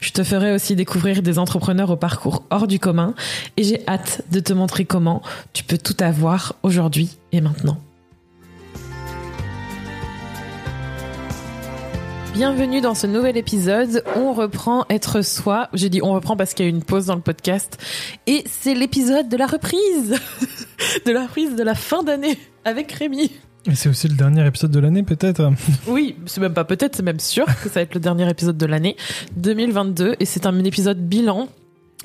Je te ferai aussi découvrir des entrepreneurs au parcours hors du commun et j'ai hâte de te montrer comment tu peux tout avoir aujourd'hui et maintenant. Bienvenue dans ce nouvel épisode. On reprend être soi. J'ai dit on reprend parce qu'il y a eu une pause dans le podcast. Et c'est l'épisode de la reprise. de la reprise de la fin d'année avec Rémi. Et c'est aussi le dernier épisode de l'année, peut-être Oui, c'est même pas peut-être, c'est même sûr que ça va être le dernier épisode de l'année 2022. Et c'est un épisode bilan.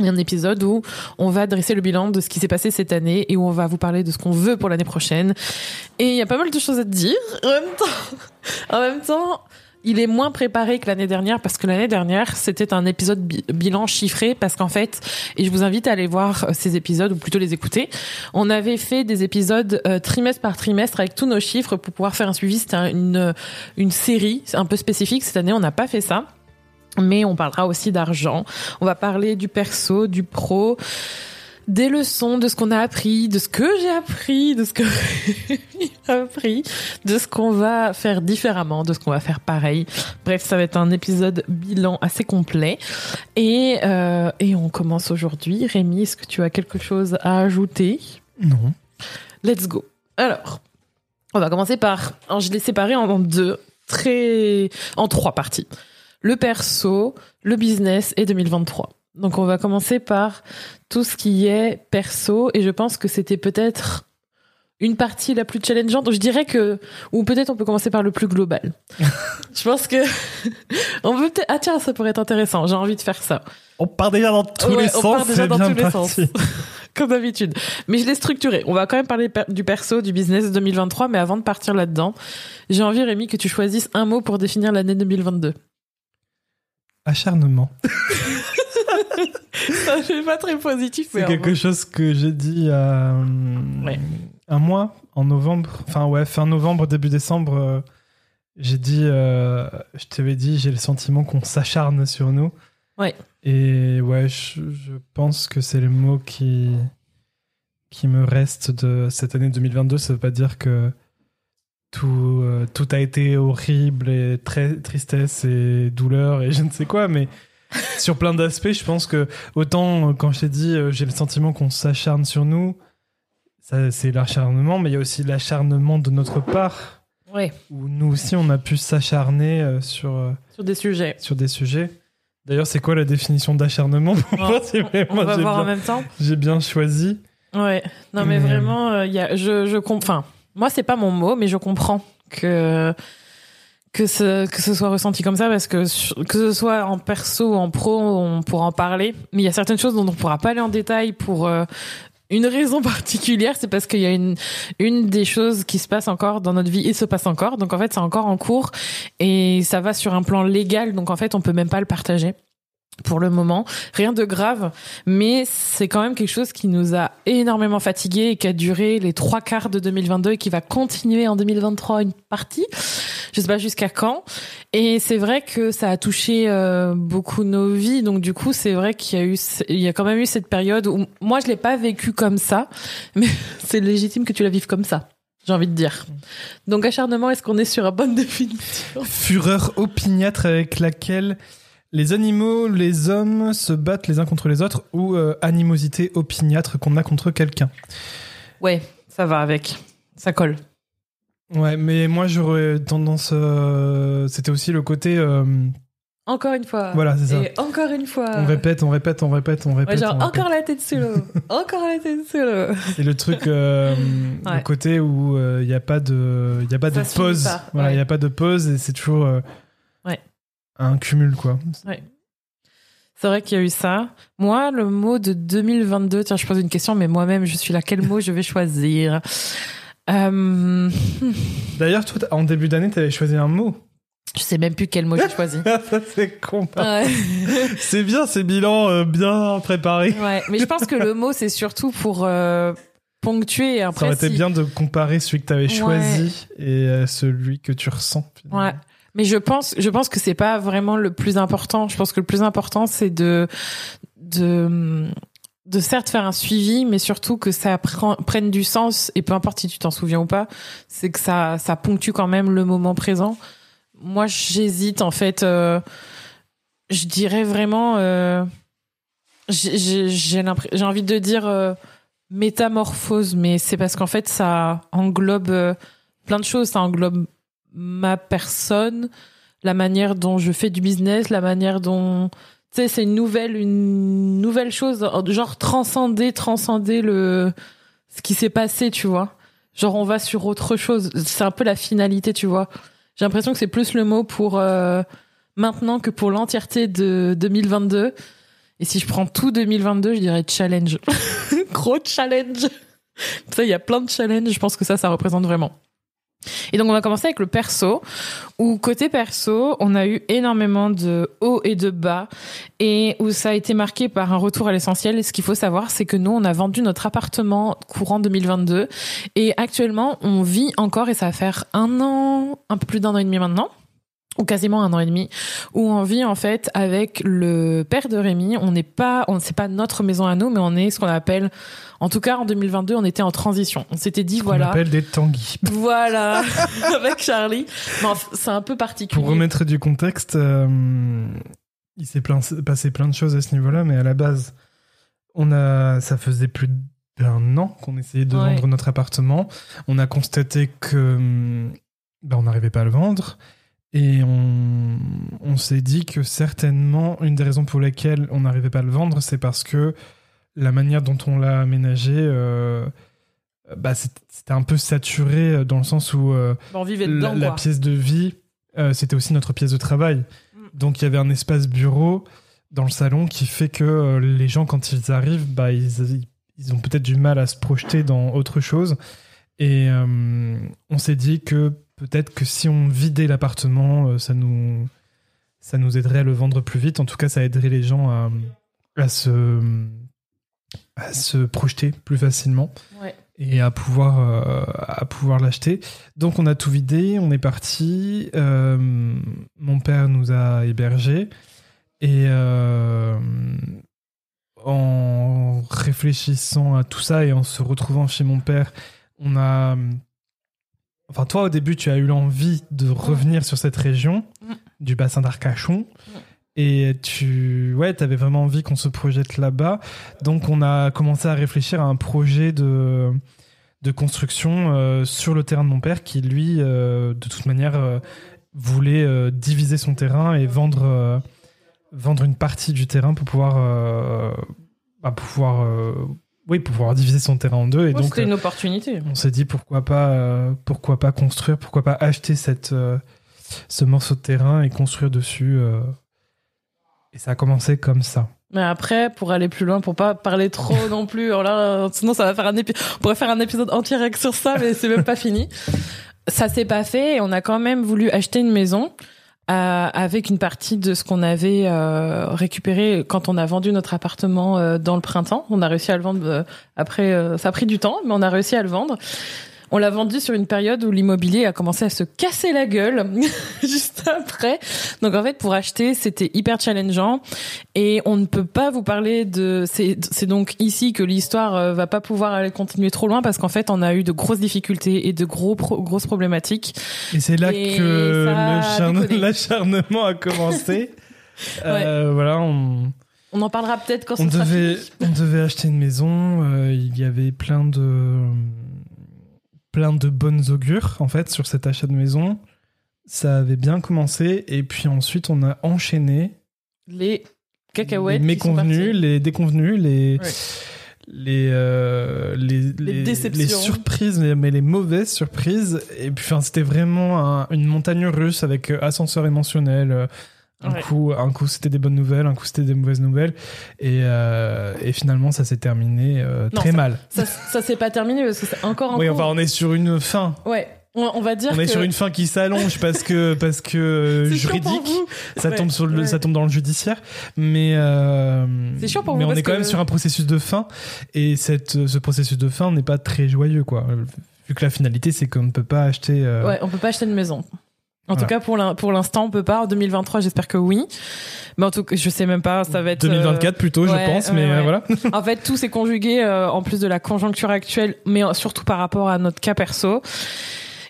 Un épisode où on va dresser le bilan de ce qui s'est passé cette année et où on va vous parler de ce qu'on veut pour l'année prochaine. Et il y a pas mal de choses à te dire. En même temps, en même temps il est moins préparé que l'année dernière parce que l'année dernière c'était un épisode bilan chiffré parce qu'en fait et je vous invite à aller voir euh, ces épisodes ou plutôt les écouter. On avait fait des épisodes euh, trimestre par trimestre avec tous nos chiffres pour pouvoir faire un suivi. C'était une une série un peu spécifique. Cette année on n'a pas fait ça. Mais on parlera aussi d'argent. On va parler du perso du pro des leçons de ce qu'on a appris, de ce que j'ai appris, de ce que j'ai appris, de ce qu'on va faire différemment, de ce qu'on va faire pareil. Bref, ça va être un épisode bilan assez complet. Et, euh, et on commence aujourd'hui. Rémi, est-ce que tu as quelque chose à ajouter? Non. Let's go. Alors, on va commencer par... Je l'ai séparé en deux, très... en trois parties. Le perso, le business et 2023. Donc on va commencer par tout ce qui est perso et je pense que c'était peut-être une partie la plus challengeante. Je dirais que ou peut-être on peut commencer par le plus global. je pense que on peut peut-être ah tiens ça pourrait être intéressant. J'ai envie de faire ça. On part déjà dans tous les sens. On part déjà dans tous les sens. Comme d'habitude. Mais je l'ai structuré. On va quand même parler du perso, du business 2023, mais avant de partir là-dedans, j'ai envie, Rémi, que tu choisisses un mot pour définir l'année 2022. Acharnement. ça fait pas très positif. C'est quelque chose que j'ai dit y a un mois, en novembre. Enfin, ouais, fin novembre, début décembre. Euh, j'ai dit, euh, je t'avais dit, j'ai le sentiment qu'on s'acharne sur nous. Ouais. Et ouais, je, pense que c'est le mot qui, qui me reste de cette année 2022. Ça veut pas dire que tout, euh, tout a été horrible et très tristesse et douleur et je ne sais quoi, mais sur plein d'aspects. Je pense que autant euh, quand je t'ai dit, euh, j'ai le sentiment qu'on s'acharne sur nous, ça, c'est l'acharnement, mais il y a aussi l'acharnement de notre part. Ouais. Où nous aussi, on a pu s'acharner euh, sur, sur des sujets. Sur des sujets. D'ailleurs, c'est quoi la définition d'acharnement pour moi, On va voir en même temps. J'ai bien choisi. Ouais. Non, mais, vraiment, il y a, je, je comprends. Moi, c'est pas mon mot, mais je comprends que que ce, que ce soit ressenti comme ça parce que que ce soit en perso ou en pro on pourra en parler. Mais il y a certaines choses dont on pourra pas aller en détail pour euh, une raison particulière. C'est parce qu'il y a une une des choses qui se passe encore dans notre vie et se passe encore. Donc en fait c'est encore en cours et ça va sur un plan légal. Donc en fait on peut même pas le partager pour le moment. Rien de grave, mais c'est quand même quelque chose qui nous a énormément fatigués et qui a duré les trois quarts de 2022 et qui va continuer en 2023 une partie. Je sais pas jusqu'à quand. Et c'est vrai que ça a touché euh, beaucoup nos vies. Donc du coup, c'est vrai qu'il y a eu, il y a quand même eu cette période où moi je l'ai pas vécu comme ça, mais c'est légitime que tu la vives comme ça j'ai envie de dire. Donc acharnement, est-ce qu'on est sur la bonne définition Fureur opiniâtre avec laquelle les animaux, les hommes se battent les uns contre les autres ou euh, animosité opiniâtre qu'on a contre quelqu'un. Ouais, ça va avec. Ça colle. Ouais, mais moi j'aurais tendance. Euh, c'était aussi le côté. Euh, encore une fois. Voilà, c'est ça. Et encore une fois. On répète, on répète, on répète, on répète. genre, encore la tête sous l'eau. encore la tête sous l'eau. C'est le truc, le côté où il n'y a pas de, y a pas de pause. Voilà, il n'y a pas de pause et c'est toujours un cumul, quoi. Ouais. C'est vrai qu'il y a eu ça. Moi, le mot de 2022, tiens, je pose une question, mais moi-même, je suis là. Quel mot je vais choisir euh, D'ailleurs, toi, en début d'année, tu avais choisi un mot. Je sais même plus quel mot j'ai choisi. ça c'est con. Ouais. C'est bien ces bilans euh, bien préparés. Ouais, mais je pense que le mot c'est surtout pour euh, ponctuer. et Ça Après, aurait été bien de comparer celui que tu avais Ouais. choisi et euh, celui que tu ressens. finalement. Ouais. Mais je pense, je pense que c'est pas vraiment le plus important. Je pense que le plus important, c'est de, de, de certes faire un suivi, mais surtout que ça prenne du sens. Et peu importe si tu t'en souviens ou pas, c'est que ça, ça ponctue quand même le moment présent. Moi, j'hésite en fait. euh, je dirais vraiment. euh, j'ai envie de dire euh, métamorphose, mais c'est parce qu'en fait, ça englobe euh, plein de choses. Ça englobe ma personne, la manière dont je fais du business, la manière dont tu sais c'est une nouvelle une nouvelle chose genre transcender transcender le ce qui s'est passé, tu vois. Genre on va sur autre chose, c'est un peu la finalité, tu vois. J'ai l'impression que c'est plus le mot pour euh, maintenant que pour l'entièreté de 2022. Et si je prends tout 2022, je dirais challenge. Gros challenge. Ça, il y a plein de challenges. Je pense que ça, ça représente vraiment. Et donc, on va commencer avec le perso, où côté perso, on a eu énormément de hauts et de bas, et où ça a été marqué par un retour à l'essentiel. Et ce qu'il faut savoir, c'est que nous, on a vendu notre appartement courant 2022, et actuellement, on vit encore, et ça va faire un an, un peu plus d'un an et demi maintenant, ou quasiment un an et demi, où on vit en fait avec le père de Rémi. On n'est pas, on c'est pas notre maison à nous, mais on est ce qu'on appelle, en tout cas en 2022, on était en transition. On s'était dit On voilà, appelle des tanguis. voilà, avec Charlie. C'est un peu particulier. Pour remettre du contexte, euh, il s'est passé plein de choses à ce niveau-là, mais à la base, on a, ça faisait plus d'un an qu'on essayait de Ouais. vendre notre appartement. On a constaté que bah, on n'arrivait pas à le vendre. Et on, on s'est dit que certainement, une des raisons pour lesquelles on n'arrivait pas à le vendre, c'est parce que la manière dont on l'a aménagé, euh, bah, c'était un peu saturé euh, dans le sens où euh, vivait la, pièce de vie, euh, c'était aussi notre pièce de travail. Mm. Donc il y avait un espace bureau dans le salon qui fait que les gens, quand ils arrivent, bah, ils, ils ont peut-être du mal à se projeter dans autre chose. Et on s'est dit que peut-être que si on vidait l'appartement, euh, ça nous, ça nous aiderait à le vendre plus vite. En tout cas, ça aiderait les gens à, à se, à se projeter plus facilement Ouais. et à pouvoir, euh, à pouvoir l'acheter. Donc on a tout vidé, on est parti. euh, mon père nous a hébergés et euh, en réfléchissant à tout ça et en se retrouvant chez mon père, on a. Enfin, toi, au début, tu as eu l'envie de revenir sur cette région Mm. du bassin d'Arcachon. Et tu ouais, avais vraiment envie qu'on se projette là-bas. Donc, on a commencé à réfléchir à un projet de, de construction euh, sur le terrain de mon père qui, lui, euh, de toute manière, euh, voulait diviser son terrain et vendre, vendre une partie du terrain pour pouvoir, bah, pouvoir, oui, pour pouvoir diviser son terrain en deux. Et Ouais, donc, C'était euh, une opportunité. on s'est dit pourquoi pas, euh, pourquoi pas construire, pourquoi pas acheter cette, euh, ce morceau de terrain et construire dessus. euh. et ça a commencé comme ça. Mais après, pour aller plus loin, pour pas parler trop non plus, alors là, sinon ça va faire un épisode. On pourrait faire un épisode entier sur ça, mais c'est même pas fini. Ça s'est pas fait et on a quand même voulu acheter une maison euh, avec une partie de ce qu'on avait euh, récupéré quand on a vendu notre appartement euh, dans le printemps. On a réussi à le vendre euh, après. euh, ça a pris du temps, mais on a réussi à le vendre. On l'a vendu sur une période où l'immobilier a commencé à se casser la gueule juste après. Donc en fait, pour acheter, c'était hyper challengeant et on ne peut pas vous parler de. C'est donc ici que l'histoire euh, va pas pouvoir aller continuer trop loin parce qu'en fait, on a eu de grosses difficultés et de gros pro- grosses problématiques. Et c'est là Et que l'acharnement a commencé. Euh, voilà, on, On en parlera peut-être quand on sera devait, fini. on devait acheter une maison. euh, il y avait plein de, plein de bonnes augures en fait sur cet achat de maison. Ça avait bien commencé et puis ensuite on a enchaîné Les cacahuètes. les méconvenus, les déconvenus, les Ouais. les, euh, les, les, déceptions. les surprises, mais, les mauvaises surprises. Et puis, enfin, c'était vraiment un- une montagne russe avec euh, ascenseur émotionnel. Un Ouais. coup, un coup c'était des bonnes nouvelles, un coup c'était des mauvaises nouvelles, et, euh, et finalement ça s'est terminé euh, Non, très mal. Ça, ça s'est pas terminé parce que c'est encore en Oui, cours. enfin on est sur une fin. Ouais. On, va dire On est que sur une fin qui s'allonge parce que parce que juridique, ça Ouais, tombe sur le, ouais. ça tombe dans le judiciaire, mais euh, C'est chiant pour mais vous on est quand que- même sur un processus de fin et cette ce processus de fin n'est pas très joyeux quoi. Vu que la finalité c'est qu'on ne peut pas acheter. euh, Ouais, on peut pas acheter de maison. En Voilà. tout cas, pour l'in- pour l'instant, on peut pas. En 2023, j'espère que oui. Mais en tout cas, je sais même pas. Ça va être euh, 2024 plutôt, ouais, je pense, ouais, mais euh, ouais. voilà. En fait, tout s'est conjugué euh, en plus de la conjoncture actuelle, mais euh, surtout par rapport à notre cas perso.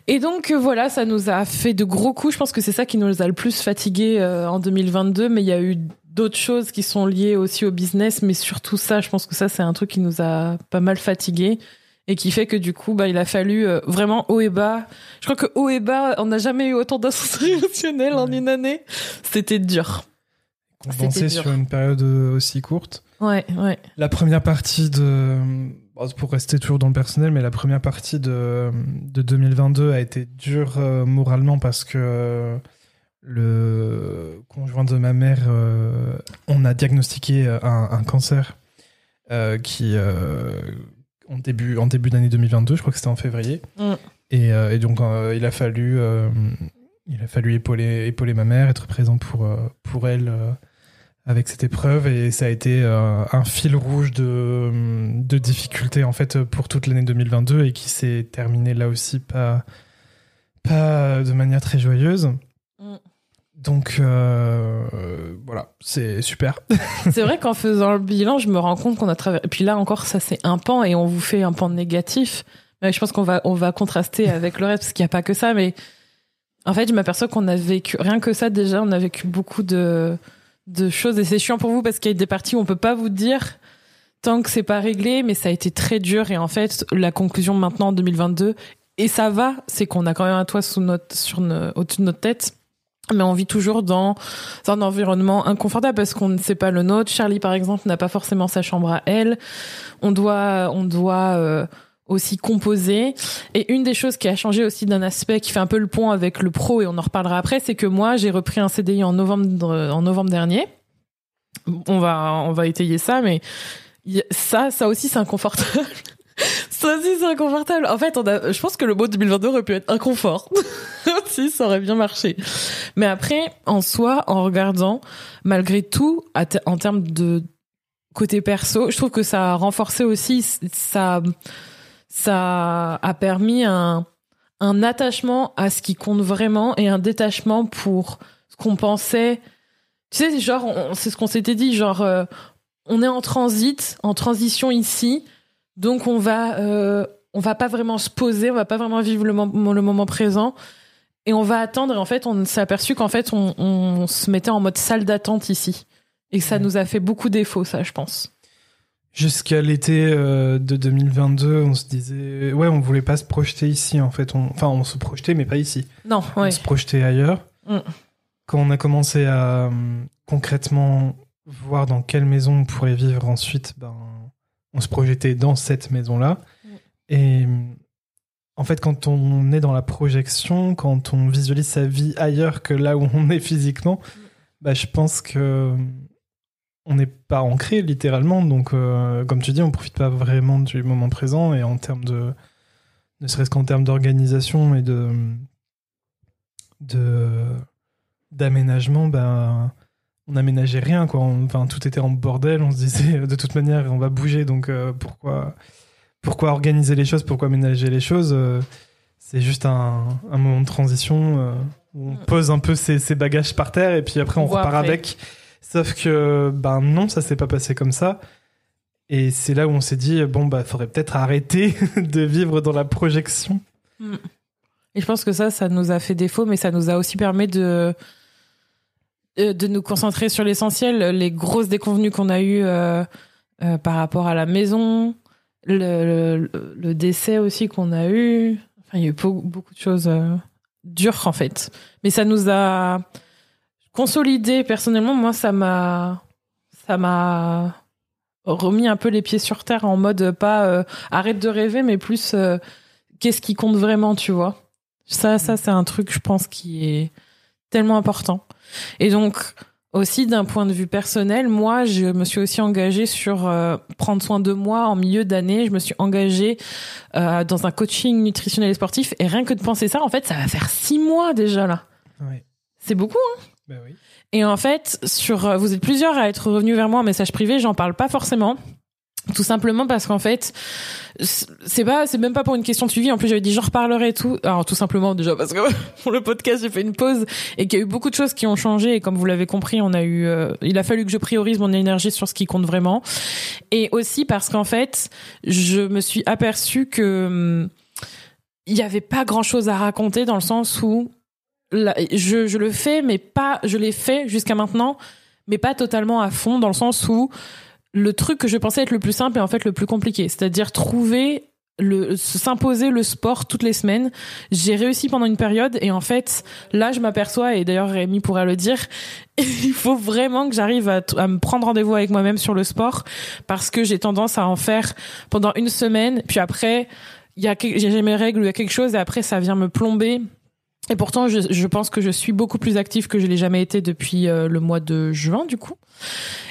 Et donc euh, voilà, ça nous a fait de gros coups. Je pense que c'est ça qui nous a le plus fatigué en 2022. Mais il y a eu d'autres choses qui sont liées aussi au business, mais surtout ça, je pense que ça c'est un truc qui nous a pas mal fatigué et qui fait que du coup, bah, il a fallu euh, vraiment haut et bas. Je crois que haut et bas, on n'a jamais eu autant d'ascensions émotionnelles en une année. C'était dur. Condensé sur une période aussi courte. Ouais, ouais. La première partie de. Pour rester toujours dans le personnel, mais la première partie de, de 2022 a été dure euh, moralement parce que euh, le conjoint de ma mère, euh, on a diagnostiqué un, un cancer qui. En début, en début d'année 2022, je crois que c'était en février. Mm. Et, euh, et donc, euh, il a fallu. euh, il a fallu épauler, épauler ma mère, être présent pour, pour elle avec cette épreuve et ça a été un fil rouge de, de difficultés en fait pour toute l'année 2022 et qui s'est terminé là aussi pas, pas de manière très joyeuse. Mm. Donc euh, voilà, c'est super. C'est vrai qu'en faisant le bilan, je me rends compte qu'on a traversé. Et puis là encore, ça c'est un pan et on vous fait un pan négatif. Mais je pense qu'on va on va contraster avec le reste parce qu'il n'y a pas que ça. Mais en fait, je m'aperçois qu'on a vécu rien que ça déjà. On a vécu beaucoup de de choses et c'est chiant pour vous parce qu'il y a des parties où on peut pas vous dire tant que c'est pas réglé. Mais ça a été très dur et en fait, la conclusion maintenant en 2022 et ça va, c'est qu'on a quand même un toit sous notre sur au-dessus de notre tête. Mais on vit toujours dans un environnement inconfortable parce qu'on ne sait pas le nôtre. Charlie, par exemple, n'a pas forcément sa chambre à elle. On doit, on doit euh, aussi composer. Et une des choses qui a changé aussi d'un aspect qui fait un peu le pont avec le pro, et on en reparlera après, c'est que moi, j'ai repris un CDI en novembre, en novembre dernier. On va, on va étayer ça, mais ça, ça aussi, c'est inconfortable. Ça aussi, c'est inconfortable. En fait, on a, je pense que le mot 2022 aurait pu être inconfort. si, ça aurait bien marché. Mais après, en soi, en regardant, malgré tout, en termes de côté perso, je trouve que ça a renforcé aussi, ça, ça a permis un, un attachement à ce qui compte vraiment et un détachement pour ce qu'on pensait. Tu sais, genre, c'est ce qu'on s'était dit, genre, euh, on est en transit, en transition ici, donc on va, euh, on va pas vraiment se poser, on va pas vraiment vivre le, mom- le moment présent. Et on va attendre, et en fait, on s'est aperçu qu'en fait, on, on se mettait en mode salle d'attente ici. Et que ça Ouais. nous a fait beaucoup défaut, ça, je pense. Jusqu'à l'été euh, de 2022, on se disait ouais, on voulait pas se projeter ici en fait. On- Enfin, on se projetait, mais pas ici. Non, On se projetait ailleurs. Mm. Quand on a commencé à euh, concrètement voir dans quelle maison on pourrait vivre ensuite, ben, on se projetait dans cette maison-là. Et en fait, quand on est dans la projection, quand on visualise sa vie ailleurs que là où on est physiquement, bah, je pense que on n'est pas ancré littéralement. Donc, euh, comme tu dis, on profite pas vraiment du moment présent et en termes de, ne serait-ce qu'en termes d'organisation et de de d'aménagement, ben on n'aménageait rien quoi. Enfin, tout était en bordel. On se disait de toute manière, on va bouger, donc euh, pourquoi pourquoi organiser les choses, pourquoi aménager les choses? Euh, C'est juste un, un moment de transition euh, où on Mm. pose un peu ses, ses bagages par terre et puis après on repart après. avec. Sauf que ben non, ça s'est pas passé comme ça. Et c'est là où on s'est dit bon bah faudrait peut-être arrêter de vivre dans la projection. Et je pense que ça, ça nous a fait défaut, mais ça nous a aussi permis de de nous concentrer sur l'essentiel, les grosses déconvenues qu'on a eues euh, euh, par rapport à la maison, le, décès aussi qu'on a eu. Enfin, il y a eu beaucoup, de choses euh, dures en fait. Mais ça nous a consolidé personnellement. Moi, ça m'a ça m'a remis un peu les pieds sur terre en mode pas euh, arrête de rêver, mais plus euh, qu'est-ce qui compte vraiment, tu vois. Ça, ça, c'est un truc, je pense, qui est tellement important. Et donc, aussi d'un point de vue personnel, moi, je me suis aussi engagée sur euh, prendre soin de moi en milieu d'année. Je me suis engagée euh, dans un coaching nutritionnel et sportif. Et rien que de penser ça, en fait, ça va faire six mois déjà là. Oui. C'est beaucoup, hein Bah oui. Et en fait, sur, euh, vous êtes plusieurs à être revenus vers moi en message privé. J'en parle pas forcément. Tout simplement parce qu'en fait, c'est pas, c'est même pas pour une question de suivi. En plus, j'avais dit j'en reparlerai et tout. Alors tout simplement déjà parce que pour le podcast, j'ai fait une pause et qu'il y a eu beaucoup de choses qui ont changé. Et comme vous l'avez compris, on a eu, euh, il a fallu que je priorise mon énergie sur ce qui compte vraiment. Et aussi parce qu'en fait, je me suis aperçue que hum, il y avait pas grand chose à raconter dans le sens où je, je le fais, mais pas, je l'ai fait jusqu'à maintenant, mais pas totalement à fond dans le sens où le truc que je pensais être le plus simple est en fait le plus compliqué. C'est-à-dire trouver le s'imposer le sport toutes les semaines. J'ai réussi pendant une période et en fait là je m'aperçois et d'ailleurs Rémi pourrait le dire, il faut vraiment que j'arrive à, à, me prendre rendez-vous avec moi-même sur le sport parce que j'ai tendance à en faire pendant une semaine puis après il y a j'ai mes règles, il y a quelque chose et après ça vient me plomber. Et pourtant, je, je pense que je suis beaucoup plus active que je l'ai jamais été depuis euh, le mois de juin, du coup.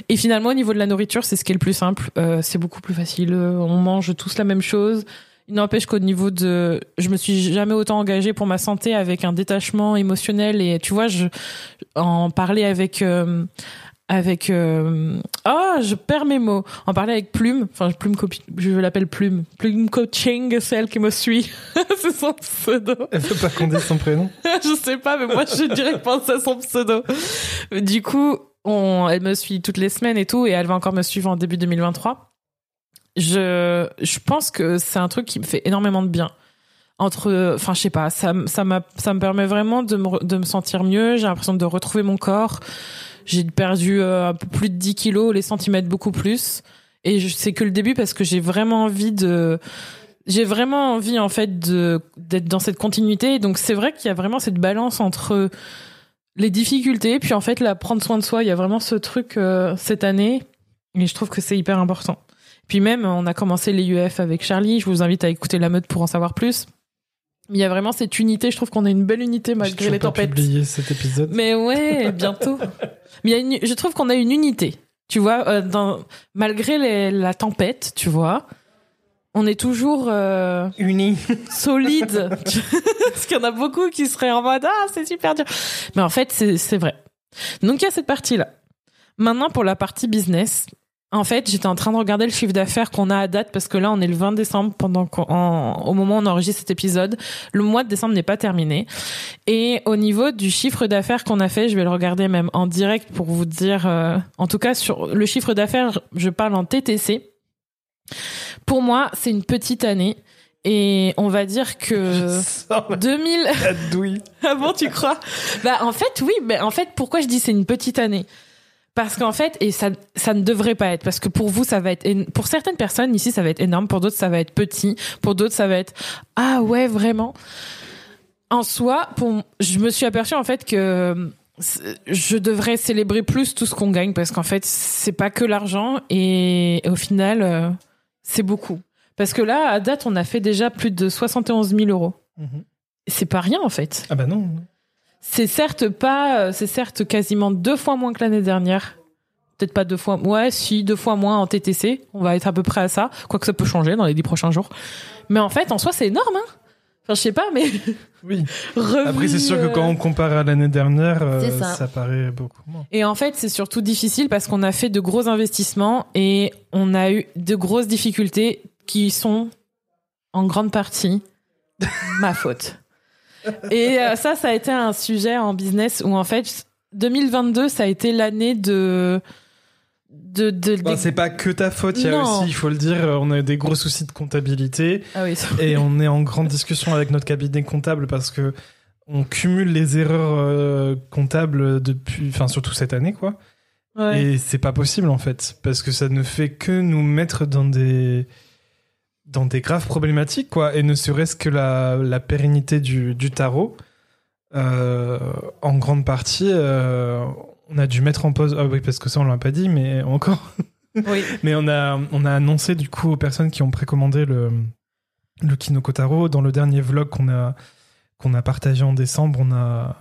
Et finalement, au niveau de la nourriture, c'est ce qui est le plus simple. Euh, c'est beaucoup plus facile. On mange tous la même chose. Il n'empêche qu'au niveau de, je me suis jamais autant engagée pour ma santé avec un détachement émotionnel et tu vois, je en parler avec euh, avec euh... oh je perds mes mots. En parler avec Plume enfin Plume copie je l'appelle Plume. Plume coaching celle qui me suit. C'est son pseudo. Elle veut pas qu'on dise son prénom. Je sais pas mais moi je dirais que pense à son pseudo. Du coup on elle me suit toutes les semaines et tout et elle va encore me suivre en début 2023 je je pense que c'est un truc qui me fait énormément de bien. Entre enfin je sais pas ça ça ça me permet vraiment de me de me sentir mieux. J'ai l'impression de retrouver mon corps j'ai perdu euh, un peu plus de 10 kilos, les centimètres beaucoup plus. Et c'est que le début parce que j'ai vraiment envie de, j'ai vraiment envie en fait d'être dans cette continuité. Donc c'est vrai qu'il y a vraiment cette balance entre les difficultés, puis en fait la prendre soin de soi. Il y a vraiment ce truc euh, cette année, et je trouve que c'est hyper important. Puis même, on a commencé les UF avec Charlie. Je vous invite à écouter la meute pour en savoir plus. Il y a vraiment cette unité. Je trouve qu'on a une belle unité malgré les tempêtes. Publié cet épisode. Mais ouais, bientôt. Mais il y a une, je trouve qu'on a une unité. Tu vois, euh, dans, malgré les, la tempête, tu vois, on est toujours euh, unis, solide. Parce qu'il y en a beaucoup qui seraient en mode ah c'est super dur. Mais en fait c'est c'est vrai. Donc il y a cette partie là. Maintenant pour la partie business, en fait, j'étais en train de regarder le chiffre d'affaires qu'on a à date parce que là, on est le 20 décembre pendant qu'en, au moment où on enregistre cet épisode. Le mois de décembre n'est pas terminé. Et au niveau du chiffre d'affaires qu'on a fait, je vais le regarder même en direct pour vous dire, euh, en tout cas, sur le chiffre d'affaires, je parle en TTC. Pour moi, c'est une petite année. Et on va dire que 2000. ah bon, tu crois? Bah en fait, oui. Mais en fait, pourquoi je dis c'est une petite année? Parce qu'en fait, et ça, ça ne devrait pas être, parce que pour vous, ça va être, pour certaines personnes ici, ça va être énorme, pour d'autres, ça va être petit, pour d'autres, ça va être, ah ouais, vraiment. En soi, pour, je me suis aperçue en fait que je devrais célébrer plus tout ce qu'on gagne, parce qu'en fait, c'est pas que l'argent, et, au final, euh, c'est beaucoup. Parce que là, à date, on a fait déjà plus de 71 000 euros. Mmh. C'est pas rien, en fait. Ah bah non. C'est certes pas, c'est certes quasiment deux fois moins que l'année dernière. Peut-être pas deux fois, ouais, si, deux fois moins en TTC. On va être à peu près à ça. Quoique ça peut changer dans les dix prochains jours. Mais en fait, en soi, c'est énorme, hein. Enfin, je sais pas, mais. Oui. Après, c'est sûr que quand on compare à l'année dernière, euh, ça. ça. paraît beaucoup moins. Et en fait, c'est surtout difficile parce qu'on a fait de gros investissements et on a eu de grosses difficultés qui sont en grande partie ma faute. Et euh, ça, ça a été un sujet en business où en fait, 2022, ça a été l'année de de, de, bah, c'est pas que ta faute, il y a aussi, il faut le dire, on a eu des gros soucis de comptabilité. Ah oui, et on est en grande discussion avec notre cabinet comptable parce que on cumule les erreurs euh, comptables depuis, enfin surtout cette année quoi. Ouais. Et c'est pas possible en fait parce que ça ne fait que nous mettre dans des dans des graves problématiques quoi et ne serait-ce que la, la pérennité du, du tarot euh, en grande partie euh, on a dû mettre en pause. Ah oui, parce que ça, on l'a pas dit, mais encore. Oui. mais on a, on a annoncé du coup aux personnes qui ont précommandé le, le Kinoko Taro dans le dernier vlog qu'on a, qu'on a partagé en décembre. On a,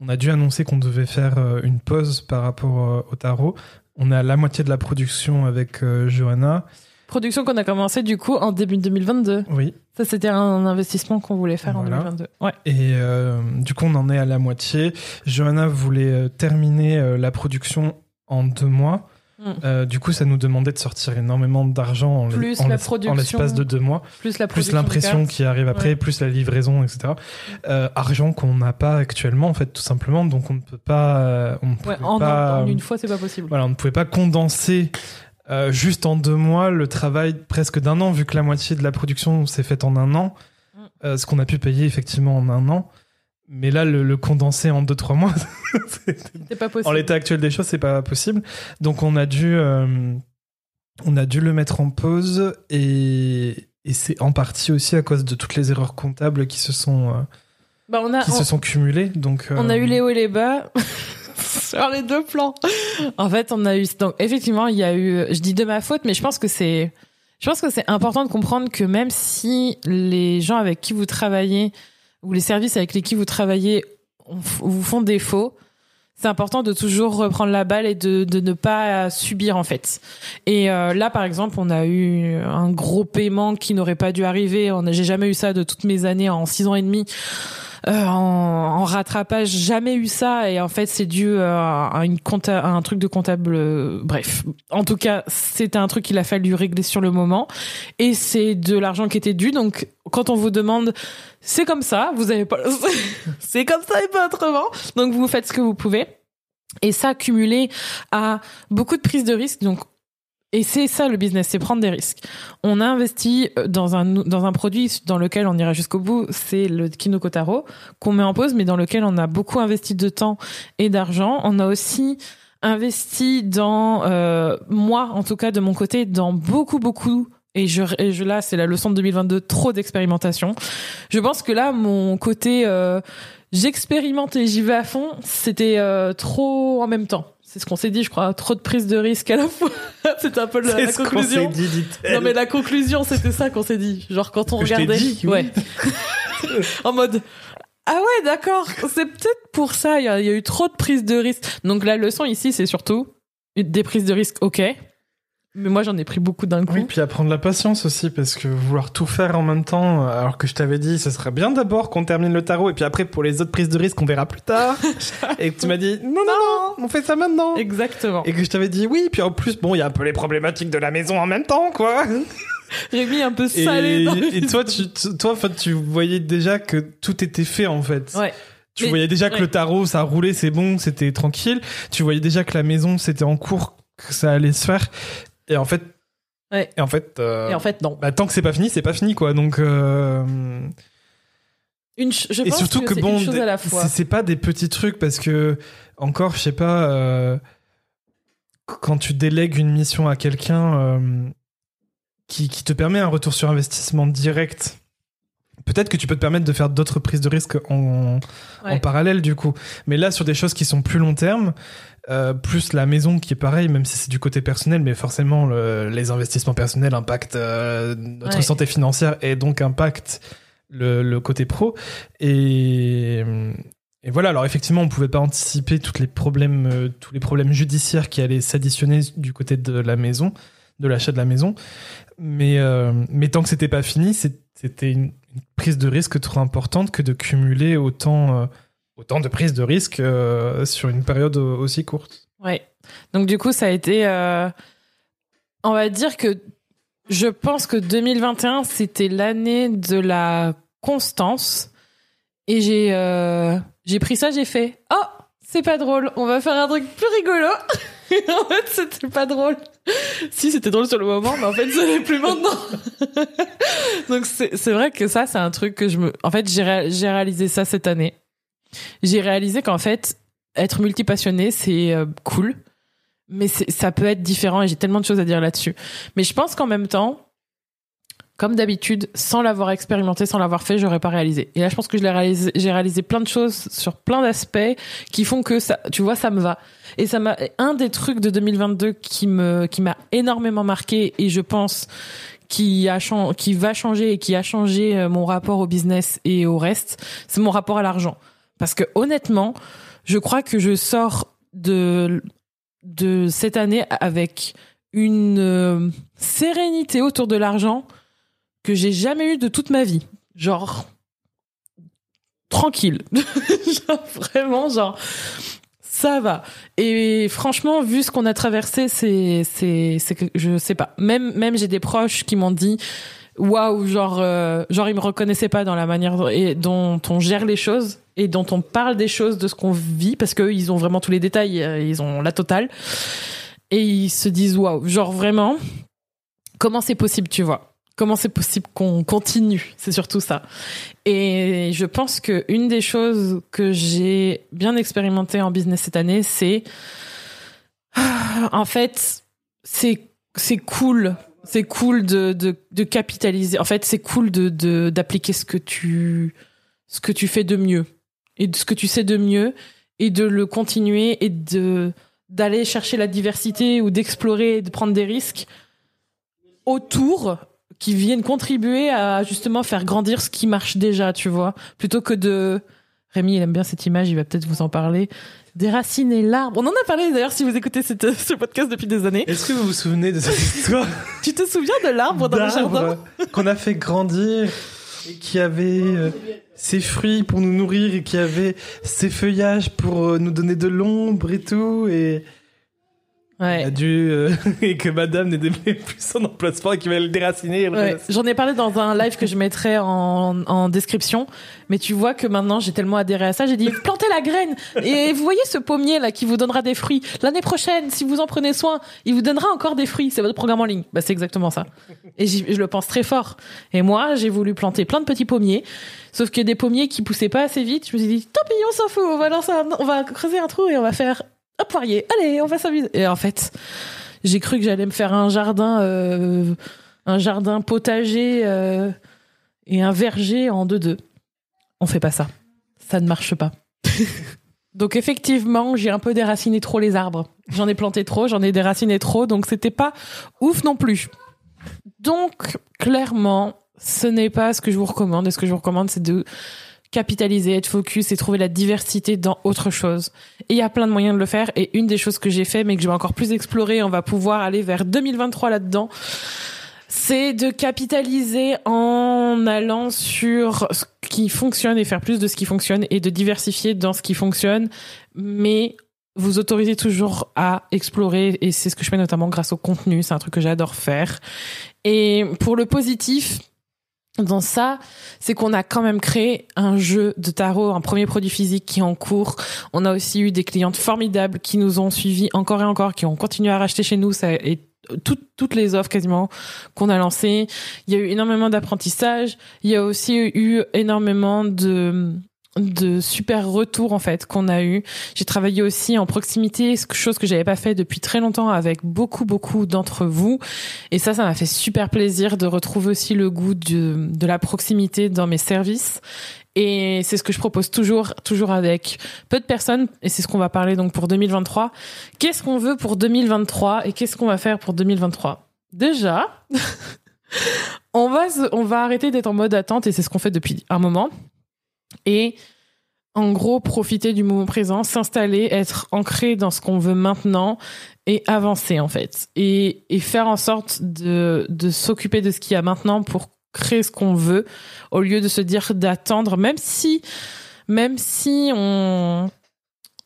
on a dû annoncer qu'on devait faire euh, une pause par rapport au tarot. On est à la moitié de la production avec euh, Johanna. Production qu'on a commencé du coup en début 2022. Oui. Ça, c'était un investissement qu'on voulait faire Voilà. en 2022. Ouais. Et euh, du coup, on en est à la moitié. Johanna voulait euh, terminer euh, la production en deux mois. Mm. Euh, du coup, ça nous demandait de sortir énormément d'argent en, Plus en la l'es- en production. l'espace de deux mois. Plus la plus l'impression qui arrive après, Ouais. plus la livraison, etc. Euh, argent qu'on n'a pas actuellement, en fait, tout simplement. Donc, on ne peut pas. On ne Ouais, en, pas, en une fois, c'est pas possible. Voilà, on ne pouvait pas condenser euh, juste en deux mois le travail presque d'un an, vu que la moitié de la production s'est faite en un an. Mm. Euh, ce qu'on a pu payer effectivement en un an. Mais là, le, le condenser en deux, trois mois, c'est- pas possible. en l'état actuel des choses, c'est pas possible. Donc, on a dû, euh, on a dû le mettre en pause et, et c'est en partie aussi à cause de toutes les erreurs comptables qui se sont, Bah, on a, qui on, se sont cumulées. Donc, on a eu les hauts et les bas. sur les deux plans. En fait, on a eu donc effectivement, il y a eu je dis de ma faute mais je pense que c'est je pense que c'est important de comprendre que même si les gens avec qui vous travaillez ou les services avec lesquels vous travaillez vous font défaut, c'est important de toujours reprendre la balle et de, ne pas subir en fait. Et euh, là, par exemple, on a eu un gros paiement qui n'aurait pas dû arriver. J'ai jamais eu ça de toutes mes années en six ans et demi. Euh, en, en rattrapage, jamais eu ça et en fait c'est dû euh, à une à un truc de comptable. euh, bref, en tout cas c'était un truc qu'il a fallu régler sur le moment et c'est de l'argent qui était dû. Donc quand on vous demande, c'est comme ça, vous avez pas, c'est comme ça et pas autrement. Donc vous faites ce que vous pouvez. Et ça cumulé à beaucoup de prises de risques. Donc et c'est ça le business, c'est prendre des risques. On a investi dans un dans un produit dans lequel on ira jusqu'au bout, c'est le Kinoko Taro qu'on met en pause, mais dans lequel on a beaucoup investi de temps et d'argent. On a aussi investi dans euh, moi, en tout cas de mon côté, dans beaucoup beaucoup. Et je, et je là, c'est la leçon de 2022, trop d'expérimentation. Je pense que là, mon côté euh, j'expérimente et j'y vais à fond, c'était euh, trop en même temps. C'est ce qu'on s'est dit, je crois, trop de prise de risque à la fois. C'était un peu la, conclusion. dit. Non mais la conclusion c'était ça qu'on s'est dit. Genre quand on Que je t'ai regardait, oui. ouais, en mode ah ouais d'accord, c'est peut-être pour ça il y, y a eu trop de prises de risque. Donc la leçon ici c'est surtout des prises de risque, ok, mais moi j'en ai pris beaucoup d'un coup. Oui, puis apprendre la patience aussi, parce que vouloir tout faire en même temps, alors que je t'avais dit, ce serait bien d'abord qu'on termine le tarot, et puis après, pour les autres prises de risque, on verra plus tard. et que tu m'as dit, non, non, non, on fait ça maintenant. Exactement. Et que je t'avais dit, oui, puis en plus, bon, il y a un peu les problématiques de la maison en même temps, quoi. Mis un peu Et, salé dans le et toi, tu, tu- toi, voyais déjà que tout était fait, en fait. Ouais. Tu Mais- voyais déjà que ouais. le tarot, ça roulait, c'est bon, c'était tranquille. Tu voyais déjà que la maison, c'était en cours, que ça allait se faire. Et en fait, Ouais. et en fait, euh, Et en fait non. bah, tant que c'est pas fini, c'est pas fini, quoi. Donc, euh, Une je et pense surtout que, que, c'est bon, c'est pas des petits trucs parce que encore, je sais pas, euh, quand tu délègues une mission à quelqu'un qui, qui te permet un retour sur investissement direct. Peut-être que tu peux te permettre de faire d'autres prises de risque en, en parallèle du coup. Mais là, sur des choses qui sont plus long terme, euh, plus la maison qui est pareil, même si c'est du côté personnel, mais forcément le- les investissements personnels impactent euh, notre Ouais. santé financière et donc impactent le, le côté pro. Et, et voilà. Alors effectivement, on pouvait pas anticiper toutes les problèmes, euh, tous les problèmes judiciaires qui allaient s'additionner du côté de la maison, de l'achat de la maison. Mais euh, mais tant que c'était pas fini, c'était une, une prise de risque trop importante que de cumuler autant. Autant de prises de risque euh, sur une période au- aussi courte. Ouais. Donc du coup, ça a été, euh, on va dire que je pense que 2021 c'était l'année de la constance et j'ai euh, j'ai pris ça, j'ai fait oh c'est pas drôle, on va faire un truc plus rigolo. en fait, c'était pas drôle. Si c'était drôle sur le moment, mais en fait, ça l'est plus maintenant. Donc c'est vrai que ça, c'est un truc que je me, en fait, j'ai réalisé ça cette année. J'ai réalisé qu'en fait, être multipassionné, c'est euh, cool, mais ça peut être différent et j'ai tellement de choses à dire là-dessus. Mais je pense qu'en même temps, comme d'habitude, sans l'avoir expérimenté, sans l'avoir fait, j'aurais pas réalisé. Et là, je pense que je réalisé, j'ai réalisé plein de choses sur plein d'aspects qui font que ça, tu vois, ça me va. Et ça m'a, un des trucs de 2022 qui me, qui m'a énormément marqué et je pense qui a qui va changer et qui a changé euh, mon rapport au business et au reste, c'est mon rapport à l'argent. Parce que honnêtement, je crois que je sors de de cette année avec une euh, sérénité autour de l'argent que j'ai jamais eu de toute ma vie. Genre tranquille. genre, vraiment genre ça va. Et franchement, vu ce qu'on a traversé, c'est que je sais pas. Même même j'ai des proches qui m'ont dit waouh, genre euh, genre ils me reconnaissaient pas dans la manière dont on gère les choses et dont on parle des choses de ce qu'on vit parce que ils ont vraiment tous les détails, euh, ils ont la totale. Et ils se disent waouh, genre vraiment comment c'est possible, tu vois? Comment c'est possible qu'on continue? C'est surtout ça. Et je pense que une des choses que j'ai bien expérimenté en business cette année, c'est en fait, c'est c'est cool, c'est cool de, de, de capitaliser. En fait, c'est cool de d'appliquer ce que tu ce que tu fais de mieux et de ce que tu sais de mieux et de le continuer et de d'aller chercher la diversité ou d'explorer, de prendre des risques autour qui viennent contribuer à justement faire grandir ce qui marche déjà, tu vois, plutôt que de Rémi, il aime bien cette image, il va peut-être vous en parler. Déraciner l'arbre. On en a parlé d'ailleurs si vous écoutez cette, ce podcast depuis des années. Est-ce que vous vous souvenez de cette histoire? Tu te souviens de l'arbre dans le jardin? Qu'on a fait grandir et qui avait euh, ses fruits pour nous nourrir et qui avait ses feuillages pour euh, nous donner de l'ombre et tout. Et Ouais. a dû euh, et que Madame n'était plus son emplacement et qu'il va le déraciner. Ouais. J'en ai parlé dans un live que je mettrai en, en description, mais tu vois que maintenant j'ai tellement adhéré à ça, j'ai dit plantez la graine et vous voyez ce pommier là qui vous donnera des fruits l'année prochaine si vous en prenez soin, il vous donnera encore des fruits. C'est votre programme en ligne. Bah c'est exactement ça. Et je le pense très fort. Et moi j'ai voulu planter plein de petits pommiers, sauf que des pommiers qui poussaient pas assez vite. Je me suis dit tant pis on s'en fout, on va lancer un- on va creuser un trou et on va faire un poirier. Allez on va s'amuser. Et en fait j'ai cru que j'allais me faire un jardin, euh, un jardin potager euh, et un verger en deux deux. On fait pas ça. Ça ne marche pas. donc effectivement, j'ai un peu déraciné trop les arbres. J'en ai planté trop, j'en ai déraciné trop, donc c'était pas ouf non plus. Donc clairement, ce n'est pas ce que je vous recommande. Et ce que je vous recommande, c'est de capitaliser, être focus et trouver la diversité dans autre chose. Et il y a plein de moyens de le faire. Et une des choses que j'ai fait, mais que je vais encore plus explorer, on va pouvoir aller vers 2023 là-dedans, c'est de capitaliser en allant sur ce qui fonctionne et faire plus de ce qui fonctionne et de diversifier dans ce qui fonctionne, mais vous autorisez toujours à explorer et c'est ce que je fais notamment grâce au contenu, c'est un truc que j'adore faire. Et pour le positif, dans ça, c'est qu'on a quand même créé un jeu de tarot, un premier produit physique qui est en cours. On a aussi eu des clientes formidables qui nous ont suivis encore et encore, qui ont continué à racheter chez nous. Ça et toutes toutes les offres quasiment qu'on a lancées. Il y a eu énormément d'apprentissage. Il y a aussi eu énormément de de super retours en fait qu'on a eu. J'ai travaillé aussi en proximité, chose que j'avais pas fait depuis très longtemps avec beaucoup beaucoup d'entre vous. Et ça ça m'a fait super plaisir de retrouver aussi le goût de de la proximité dans mes services. Et c'est ce que je propose toujours toujours avec peu de personnes. Et c'est ce qu'on va parler donc pour 2023. Qu'est-ce qu'on veut pour 2023 et qu'est-ce qu'on va faire pour 2023 Déjà on va on va arrêter d'être en mode attente et c'est ce qu'on fait depuis un moment et en gros profiter du moment présent, s'installer, être ancré dans ce qu'on veut maintenant et avancer en fait. Et, et faire en sorte de, de s'occuper de ce qu'il y a maintenant pour créer ce qu'on veut au lieu de se dire d'attendre même si même si on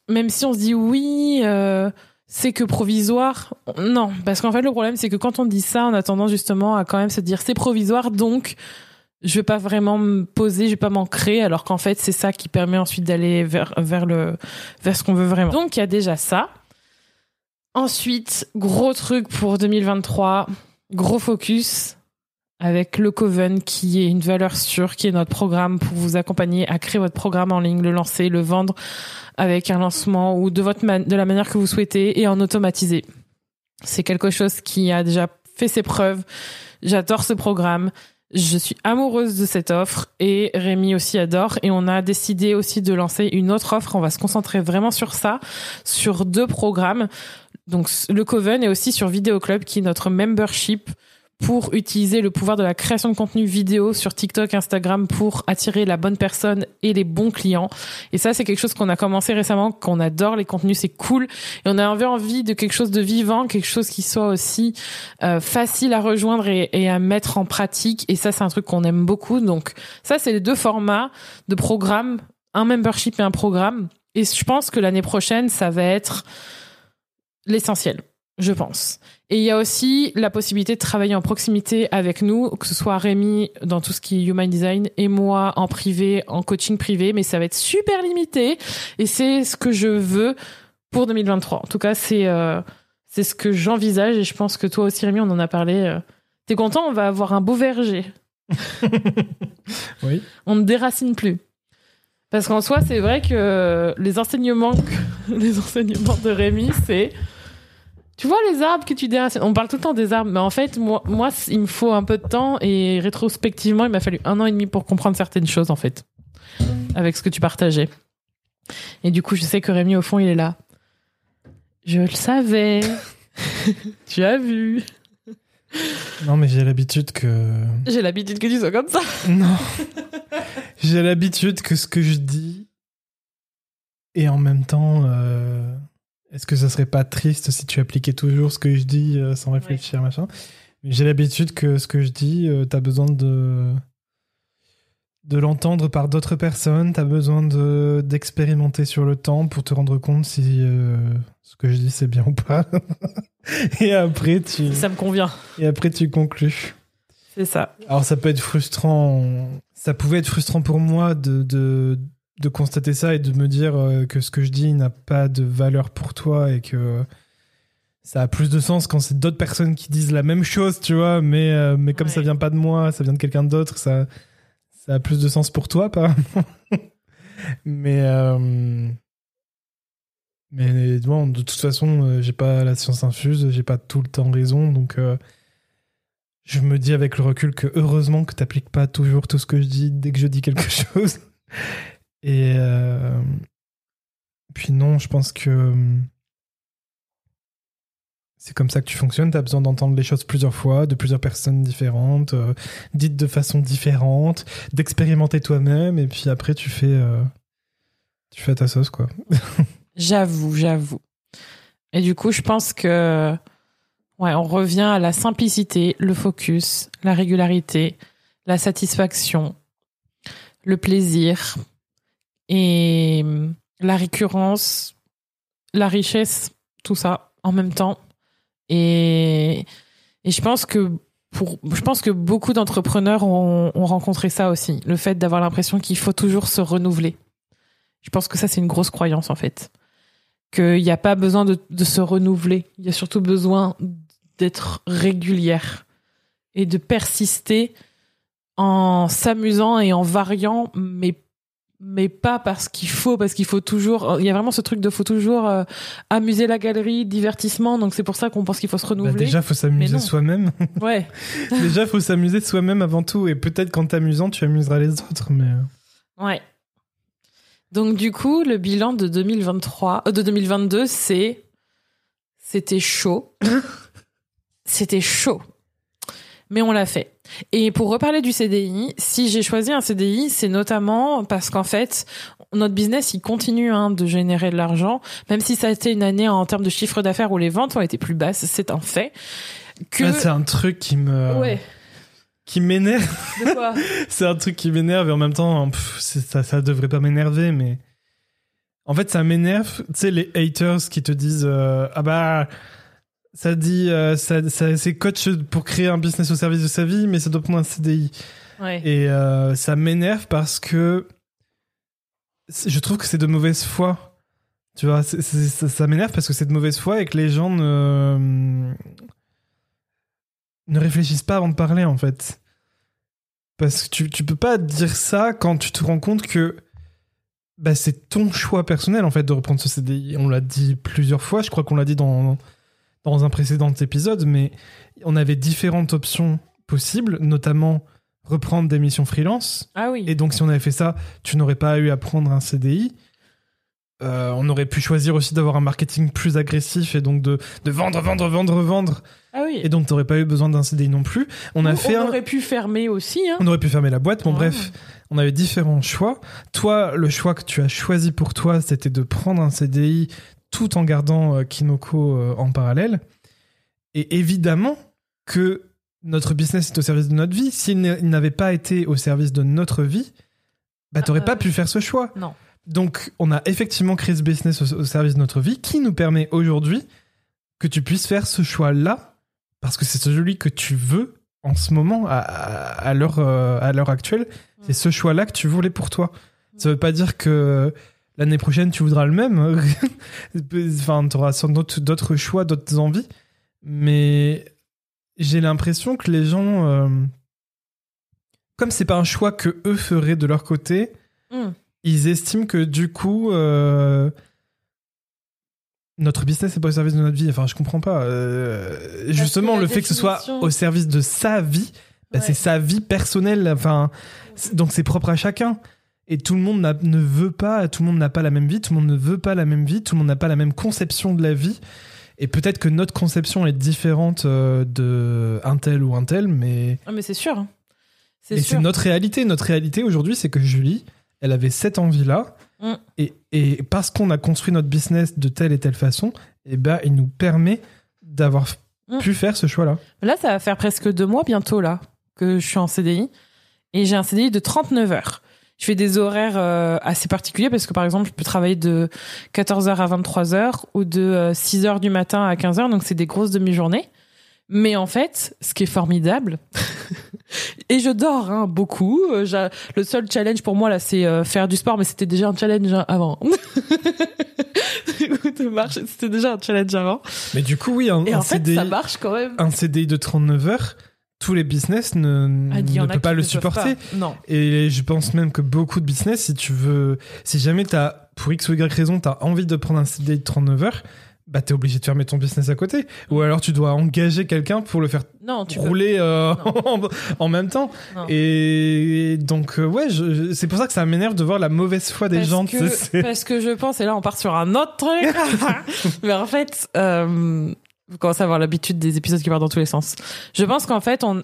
même si on se dit oui euh, c'est que provisoire non. Parce qu'en fait le problème c'est que quand on dit ça on a tendance justement à quand même se dire c'est provisoire donc je vais pas vraiment me poser, je vais pas m'ancrer, alors qu'en fait c'est ça qui permet ensuite d'aller vers vers le vers ce qu'on veut vraiment. Donc il y a déjà ça. Ensuite, gros truc pour 2023, gros focus avec le Coven qui est une valeur sûre, qui est notre programme pour vous accompagner à créer votre programme en ligne, le lancer, le vendre avec un lancement ou de votre de la manière que vous souhaitez et en automatisé. C'est quelque chose qui a déjà fait ses preuves. J'adore ce programme. Je suis amoureuse de cette offre et Rémi aussi adore. Et on a décidé aussi de lancer une autre offre. On va se concentrer vraiment sur ça, sur deux programmes. Donc le Coven et aussi sur Vidéo Club qui est notre membership pour utiliser le pouvoir de la création de contenu vidéo sur TikTok, Instagram pour attirer la bonne personne et les bons clients. Et ça, c'est quelque chose qu'on a commencé récemment, qu'on adore. Les contenus, c'est cool. Et on a envie de quelque chose de vivant, quelque chose qui soit aussi euh, facile à rejoindre et, et, à mettre en pratique. Et ça, c'est un truc qu'on aime beaucoup. Donc ça, c'est les deux formats de programme, un membership et un programme. Et je pense que l'année prochaine, ça va être l'essentiel je pense. Et il y a aussi la possibilité de travailler en proximité avec nous, que ce soit Rémi dans tout ce qui est human design et moi en privé, en coaching privé, mais ça va être super limité et c'est ce que je veux pour 2023. En tout cas, c'est euh, c'est ce que j'envisage et je pense que toi aussi Rémi, on en a parlé. Euh. T'es content? On va avoir un beau verger. oui. On ne déracine plus. Parce qu'en soi, c'est vrai que les enseignements, les enseignements de Rémi, c'est tu vois les arbres que tu déracines On parle tout le temps des arbres, mais en fait, moi, moi, il me faut un peu de temps et rétrospectivement, il m'a fallu un an et demi pour comprendre certaines choses, en fait, avec ce que tu partageais. Et du coup, je sais que Rémi, au fond, il est là. Je le savais. tu as vu. Non, mais j'ai l'habitude que. J'ai l'habitude que tu sois comme ça. Non. j'ai l'habitude que ce que je dis et en même temps. Euh, est-ce que ça serait pas triste si tu appliquais toujours ce que je dis euh, sans réfléchir, machin? J'ai l'habitude que ce que je dis, euh, tu as besoin de de l'entendre par d'autres personnes, tu as besoin de d'expérimenter sur le temps pour te rendre compte si euh, ce que je dis c'est bien ou pas. et après tu Ça me convient. Et après tu conclus. C'est ça. Alors ça peut être frustrant, ça pouvait être frustrant pour moi de, de de constater ça et de me dire euh, que ce que je dis n'a pas de valeur pour toi et que ça a plus de sens quand c'est d'autres personnes qui disent la même chose, tu vois, mais, euh, mais comme ça vient pas de moi, ça vient de quelqu'un d'autre, ça, ça a plus de sens pour toi, apparemment. mais, euh, mais bon, de toute façon, j'ai pas la science infuse, j'ai pas tout le temps raison, donc je me dis avec le recul que heureusement que t'appliques pas toujours tout ce que je dis dès que je dis quelque chose. Et euh, puis non, je pense que hum, c'est comme ça que tu fonctionnes. Tu as besoin d'entendre les choses plusieurs fois, de plusieurs personnes différentes, euh, dites de façon différente, d'expérimenter toi-même, et puis après tu fais, euh, tu fais ta sauce, quoi. j'avoue, j'avoue. Et du coup, je pense que ouais, on revient à la simplicité, le focus, la régularité, la satisfaction, le plaisir, et hum, la récurrence, la richesse, tout ça en même temps. Et, et je pense que pour, je pense que beaucoup d'entrepreneurs ont, ont, rencontré ça aussi, le fait d'avoir l'impression qu'il faut toujours se renouveler. Je pense que ça, c'est une grosse croyance, en fait. Qu'il n'y a pas besoin de, de se renouveler. Il y a surtout besoin d'être régulière et de persister en s'amusant et en variant, mais mais pas parce qu'il faut, parce qu'il faut toujours. Il y a vraiment ce truc de faut toujours euh, amuser la galerie, divertissement. Donc c'est pour ça qu'on pense qu'il faut se renouveler. Bah déjà, faut s'amuser soi-même. Ouais. déjà, faut s'amuser soi-même avant tout. Et peut-être quand t'es amusant, tu amuseras les autres. Mais euh. ouais. Donc du coup, le bilan de 2023, euh, de 2022, c'est c'était chaud. c'était chaud. Mais on l'a fait. Et pour reparler du CDI, si j'ai choisi un CDI, c'est notamment parce qu'en fait, notre business, il continue hein, de générer de l'argent, même si ça a été une année en termes de chiffre d'affaires où les ventes ont été plus basses, c'est un fait. Que... Ah, c'est un truc qui me... Ouais. Qui m'énerve. c'est un truc qui m'énerve et en même temps, ça, ça devrait pas m'énerver, mais... En fait, ça m'énerve, tu sais, les haters qui te disent euh, Ah bah ça dit, euh, ça, ça c'est coach pour créer un business au service de sa vie, mais ça doit prendre un CDI. Ouais. Et euh, ça m'énerve parce que je trouve que c'est de mauvaise foi. Tu vois, ça, ça m'énerve parce que c'est de mauvaise foi et que les gens ne, ne réfléchissent pas avant de parler, en fait. Parce que tu, tu peux pas dire ça quand tu te rends compte que bah, c'est ton choix personnel, en fait, de reprendre ce CDI. On l'a dit plusieurs fois, je crois qu'on l'a dit dans dans un précédent épisode, mais on avait différentes options possibles, notamment reprendre des missions freelance. Ah oui. Et donc, si on avait fait ça, tu n'aurais pas eu à prendre un CDI. Euh, on aurait pu choisir aussi d'avoir un marketing plus agressif et donc de, de vendre, vendre, vendre, vendre. Ah oui. Et donc, t'aurais pas eu besoin d'un CDI non plus. On a fait on un- aurait pu fermer aussi. Hein. on aurait pu fermer la boîte. Bon, Ouais. bref, on avait différents choix. Toi, le choix que tu as choisi pour toi, c'était de prendre un CDI tout en gardant euh, Kinoko euh, en parallèle. Et évidemment que notre business est au service de notre vie. S'il n'a- il n'avait pas été au service de notre vie, bah, t'aurais Euh, pas pu faire ce choix. Non. Donc, on a effectivement créé ce business au, au service de notre vie qui nous permet aujourd'hui que tu puisses faire ce choix-là parce que c'est celui que tu veux en ce moment, à, à, à l'heure euh, à l'heure actuelle. C'est ce choix-là que tu voulais pour toi. Ça veut pas dire que l'année prochaine, tu voudras le même. enfin, tu auras sans doute d'autres choix, d'autres envies. Mais j'ai l'impression que les gens, euh, comme c'est pas un choix que eux feraient de leur côté, Hmm. ils estiment que du coup, euh, notre business est pas au service de notre vie. Enfin, je comprends pas. Euh, justement, le fait que ce soit au service de sa vie, bah, Ouais. c'est sa vie personnelle. Enfin, donc c'est propre à chacun. Et tout le monde n'a- ne veut pas, tout le monde n'a pas la même vie, tout le monde ne veut pas la même vie, tout le monde n'a pas la même conception de la vie. Et peut-être que notre conception est différente euh, de un tel ou un tel, mais Ah, mais c'est sûr. hein. C'est c'est notre réalité. Notre réalité aujourd'hui, c'est que Julie, elle avait cette envie-là. Mm. Et, et parce qu'on a construit notre business de telle et telle façon, eh ben, il nous permet d'avoir Mm. pu faire ce choix-là. Là, ça va faire presque deux mois bientôt, là, que je suis en CDI. Et j'ai un CDI de 39 heures. Je fais des horaires euh, assez particuliers parce que, par exemple, je peux travailler de 14h à 23h ou de euh, 6h du matin à 15h. Donc, c'est des grosses demi-journées. Mais en fait, ce qui est formidable, et je dors hein, beaucoup. euh, le seul challenge pour moi, là, c'est euh, faire du sport, mais c'était déjà un challenge avant. Écoute, marche, c'était déjà un challenge avant. Mais du coup, oui, un, Et un en fait, CDI, ça marche quand même. un CDI de 39 heures, tous les business ne, Ah, ne qui pas le supporter. pas. Non. Et je pense même que beaucoup de business, si tu veux, si jamais t'as, pour X ou Y raison, t'as envie de prendre un CDI de 39 heures, bah t'es obligé de fermer ton business à côté. Ou alors tu dois engager quelqu'un pour le faire Non, tu rouler euh, en, même temps. Non. Et donc, euh, ouais, c'est pour ça que ça m'énerve de voir la mauvaise foi des parce gens. que, parce que je pense, et là on part sur un autre truc, mais en fait, euh, vous commencez à avoir l'habitude des épisodes qui partent dans tous les sens. Je pense qu'en fait, on,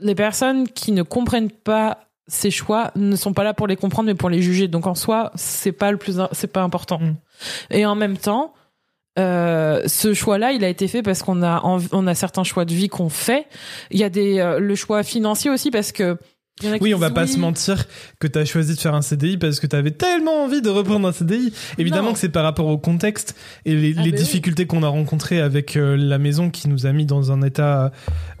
les personnes qui ne comprennent pas ces choix ne sont pas là pour les comprendre, mais pour les juger. Donc en soi, c'est pas le plus, c'est pas important. Mm. Et en même temps, euh, ce choix-là, il a été fait parce qu'on a, on a certains choix de vie qu'on fait. Il y a des, euh, le choix financier aussi parce que Oui, on va pas oui. se mentir que t'as choisi de faire un CDI parce que t'avais tellement envie de reprendre un CDI. Évidemment Non. que c'est par rapport au contexte et les, Ah les bah oui. difficultés qu'on a rencontrées avec euh, la maison qui nous a mis dans un état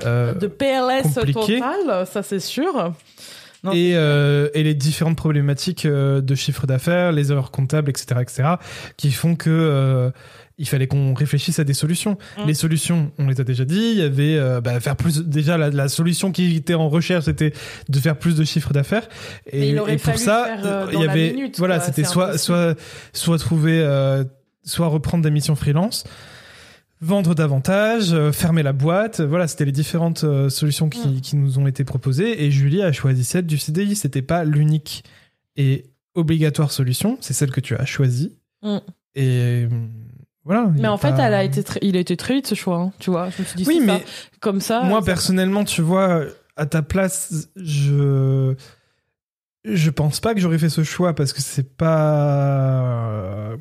euh, de PLS compliqué. total, ça c'est sûr. Non, et, euh, et les différentes problématiques de chiffre d'affaires, les erreurs comptables, etc., etc., qui font que il fallait qu'on réfléchisse à des solutions. Mm. Les solutions, on les a déjà dit. Il y avait euh, bah, faire plus. Déjà, la, la solution qui était en recherche, c'était de faire plus de chiffre d'affaires. Et, pour ça, euh, il y avait minute, voilà, c'était soit soit soit trouver, euh, soit reprendre des missions freelance. Vendre davantage, fermer la boîte, voilà, c'était les différentes solutions qui, Mm. qui nous ont été proposées. Et Julie a choisi celle du CDI. C'était pas l'unique et obligatoire solution, c'est celle que tu as choisie. Mm. Et voilà. Mais en fait, pas- elle a été très- il a été très vite ce choix, hein, tu vois. Je me suis dit, Oui, mais ça. comme ça. moi ça- personnellement, tu vois, à ta place, je je pense pas que j'aurais fait ce choix parce que c'est pas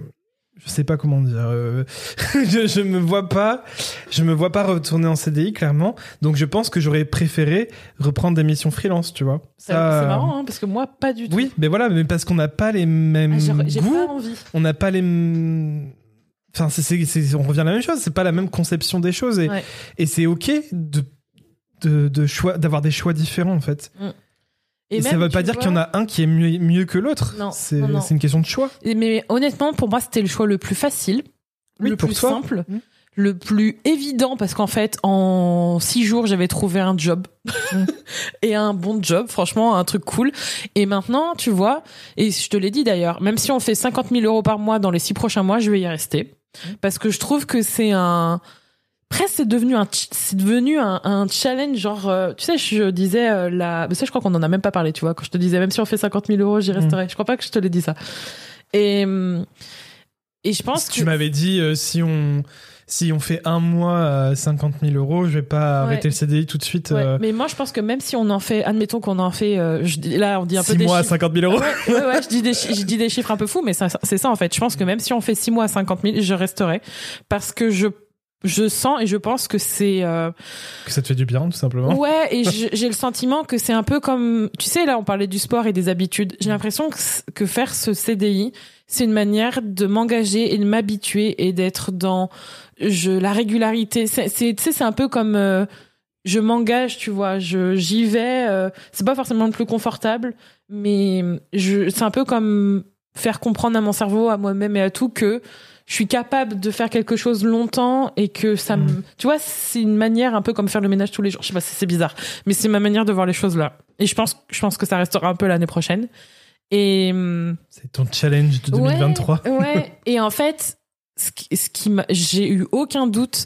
je sais pas comment dire euh, je, je me vois pas je me vois pas retourner en CDI clairement donc je pense que j'aurais préféré reprendre des missions freelance tu vois c'est Ça- c'est marrant, hein, parce que moi, pas du tout. oui mais voilà mais parce qu'on n'a pas les mêmes Ah, j'ai- J'ai goûts pas envie. on n'a pas les enfin c'est, on revient à la même chose c'est pas la même conception des choses et, Ouais. et c'est ok de de, de choix d'avoir des choix différents en fait et, ça même, veut pas dire qu'il y en a un qui est mieux, mieux que l'autre c'est, une question de choix Et- Mais honnêtement, pour moi, c'était le choix le plus facile, Oui, le plus toi. simple, Mm. le plus évident, parce qu'en fait, en six jours, j'avais trouvé un job. Mm. et un bon job, franchement, un truc cool. Et maintenant, tu vois, et je te l'ai dit d'ailleurs, même si on fait 50 000 euros par mois dans les six prochains mois, je vais y rester. Parce que je trouve que c'est un... Presque c'est devenu un c'est devenu un, un challenge genre euh, tu sais je disais euh, la mais ça je crois qu'on en a même pas parlé tu vois quand je te disais même si on fait 50 000 euros j'y Mm. resterai je crois pas que je te l'ai dit ça Et, et je pense Tu que. m'avais dit euh, si on si on fait un mois à 50 000 euros, je vais pas Ouais. arrêter le CDI tout de suite. Ouais, euh, mais moi, je pense que même si on en fait, admettons qu'on en fait, euh, je là, on dit un peu six des mois à chiffres. 50 000 euros. Ouais, ouais, ouais, je dis des, chi- je dis des chiffres un peu fous, mais c'est ça en fait. Je pense que même si on fait 6 mois à 50 000, je resterai parce que je je sens et je pense que c'est euh, Que ça te fait du bien, tout simplement. ouais et j'ai le sentiment que c'est un peu comme tu sais là on parlait du sport et des habitudes. J'ai l'impression que faire ce CDI c'est une manière de m'engager et de m'habituer et d'être dans je la régularité. C'est c'est- un peu comme euh, je m'engage, tu vois, je j'y vais. euh, c'est pas forcément le plus confortable, mais je c'est un peu comme faire comprendre à mon cerveau, à moi-même et à tout que je suis capable de faire quelque chose longtemps et que ça me, Mhm. tu vois, c'est une manière un peu comme faire le ménage tous les jours. Je sais pas, c'est c'est bizarre, mais c'est ma manière de voir les choses là. Et je pense, je pense que ça restera un peu l'année prochaine. Et hum, C'est ton challenge de 2023. Ouais, ouais. Et en fait, ce qui, ce j'ai eu aucun doute.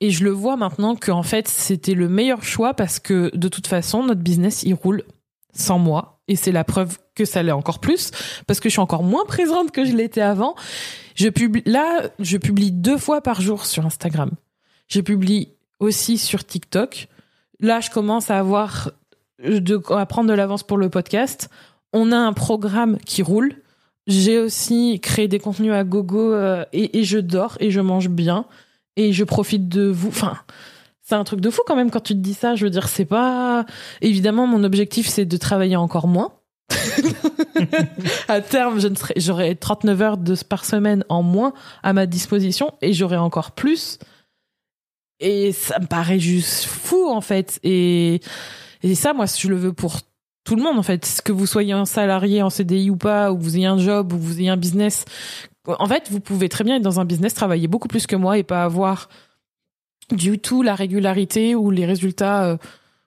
Et je le vois maintenant que en fait c'était le meilleur choix parce que de toute façon notre business il roule sans moi et c'est la preuve que ça l'est encore plus parce que je suis encore moins présente que je l'étais avant. Je publie là, je publie deux fois par jour sur Instagram. Je publie aussi sur TikTok. Là, je commence à avoir de à prendre de l'avance pour le podcast. On a un programme qui roule. J'ai aussi créé des contenus à gogo euh, et, et je dors et je mange bien et je profite de vous. Enfin, c'est un truc de fou quand même quand tu te dis ça. Je veux dire, c'est pas évidemment mon objectif, c'est de travailler encore moins. à terme, je ne serai, j'aurai 39 heures de, par semaine en moins à ma disposition et j'aurai encore plus. Et ça me paraît juste fou en fait. Et, et ça, moi, je le veux pour tout le monde en fait. Que vous soyez un salarié en CDI ou pas, ou vous ayez un job, ou vous ayez un business. En fait, vous pouvez très bien être dans un business, travailler beaucoup plus que moi et pas avoir du tout la régularité ou les résultats euh,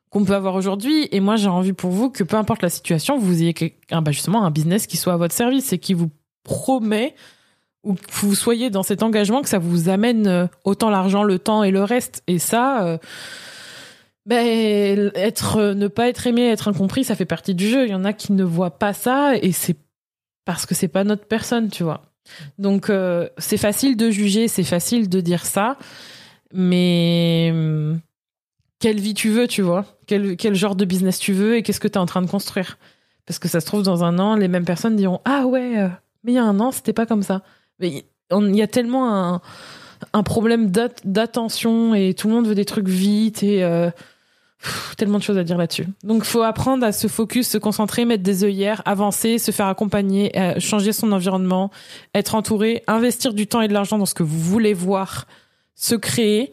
qu'on peut avoir aujourd'hui. Et moi, j'ai envie pour vous que peu importe la situation, vous ayez bah, justement un business qui soit à votre service et qui vous promet ou que vous soyez dans cet engagement que ça vous amène euh, autant l'argent, le temps et le reste. Et ça, euh, ben, être, euh, ne pas être aimé, être incompris, ça fait partie du jeu. Il y en a qui ne voient pas ça et c'est parce que c'est pas notre personne, tu vois. Donc, euh, c'est facile de juger, c'est facile de dire ça, mais hum, quelle vie tu veux, tu vois? Quel, genre de business tu veux et qu'est-ce que tu es en train de construire? Parce que ça se trouve, dans un an, les mêmes personnes diront Ah ouais, euh, mais il y a un an, c'était pas comme ça. Mais il y a tellement un, problème d'at- d'attention et tout le monde veut des trucs vite et pff, tellement de choses à dire là-dessus. Donc, faut apprendre à se focus, se concentrer, mettre des œillères, avancer, se faire accompagner, euh, changer son environnement, être entouré, investir du temps et de l'argent dans ce que vous voulez voir, se créer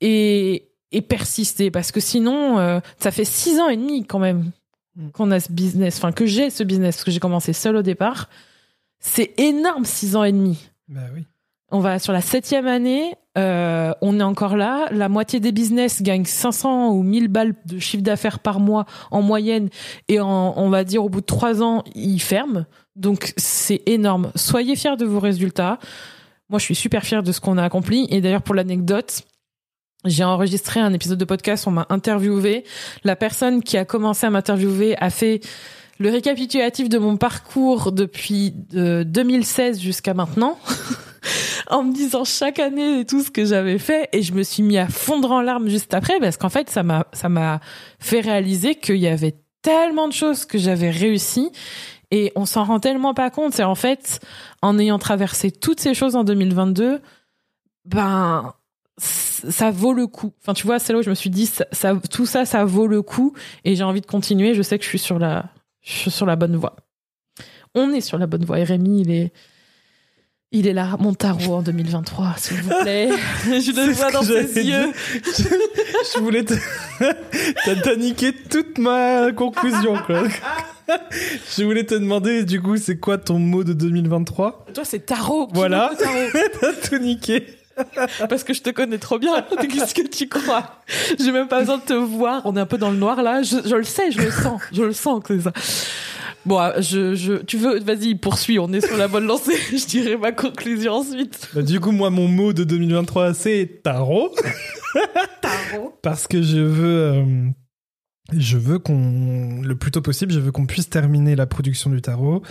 et, et persister. Parce que sinon, euh, ça fait six ans et demi quand même Mm. qu'on a ce business, enfin que j'ai ce business, parce que j'ai commencé seul au départ. C'est énorme, six ans et demi. Bah oui. On va sur la septième année, euh, on est encore là. La moitié des business gagnent 500 ou 1000 balles de chiffre d'affaires par mois en moyenne, et on va dire au bout de trois ans, ils ferment. Donc c'est énorme. Soyez fiers de vos résultats. Moi, je suis super fière de ce qu'on a accompli. Et d'ailleurs, pour l'anecdote, j'ai enregistré un épisode de podcast, on m'a interviewé. La personne qui a commencé à m'interviewer a fait le récapitulatif de mon parcours depuis euh, 2016 jusqu'à maintenant, en me disant chaque année tout ce que j'avais fait, et je me suis mis à fondre en larmes juste après, parce qu'en fait, ça m'a ça m'a fait réaliser qu'il y avait tellement de choses que j'avais réussi. Et on s'en rend tellement pas compte. C'est en fait, en ayant traversé toutes ces choses en 2022, ben, ça vaut le coup. Enfin, tu vois, c'est là où je me suis dit, ça, ça- tout ça, ça vaut le coup. Et j'ai envie de continuer. Je sais que je suis sur la, je suis sur la bonne voie. On est sur la bonne voie. Et Rémi, il est, il est là, mon tarot en 2023, s'il vous plaît. je le vois dans ses yeux. Je, je voulais te... T'as niqué toute ma conclusion, quoi. Je voulais te demander, du coup, c'est quoi ton mot de 2023 Toi, c'est tarot. Qui Voilà. T'as tout niqué. Parce que je te connais trop bien. Qu'est-ce que tu crois? J'ai même pas besoin de te voir. On est un peu dans le noir là. Je, je le sais, je le sens. Je le sens que c'est ça. Bon, euh, je, je, tu veux, vas-y, poursuis. On est sur la bonne lancée. Je dirai ma conclusion ensuite. Bah, du coup, moi, mon mot de 2023, c'est tarot. Tarot. Parce que je veux... euh, je veux qu'on... Le plus tôt possible, je veux qu'on puisse terminer la production du tarot.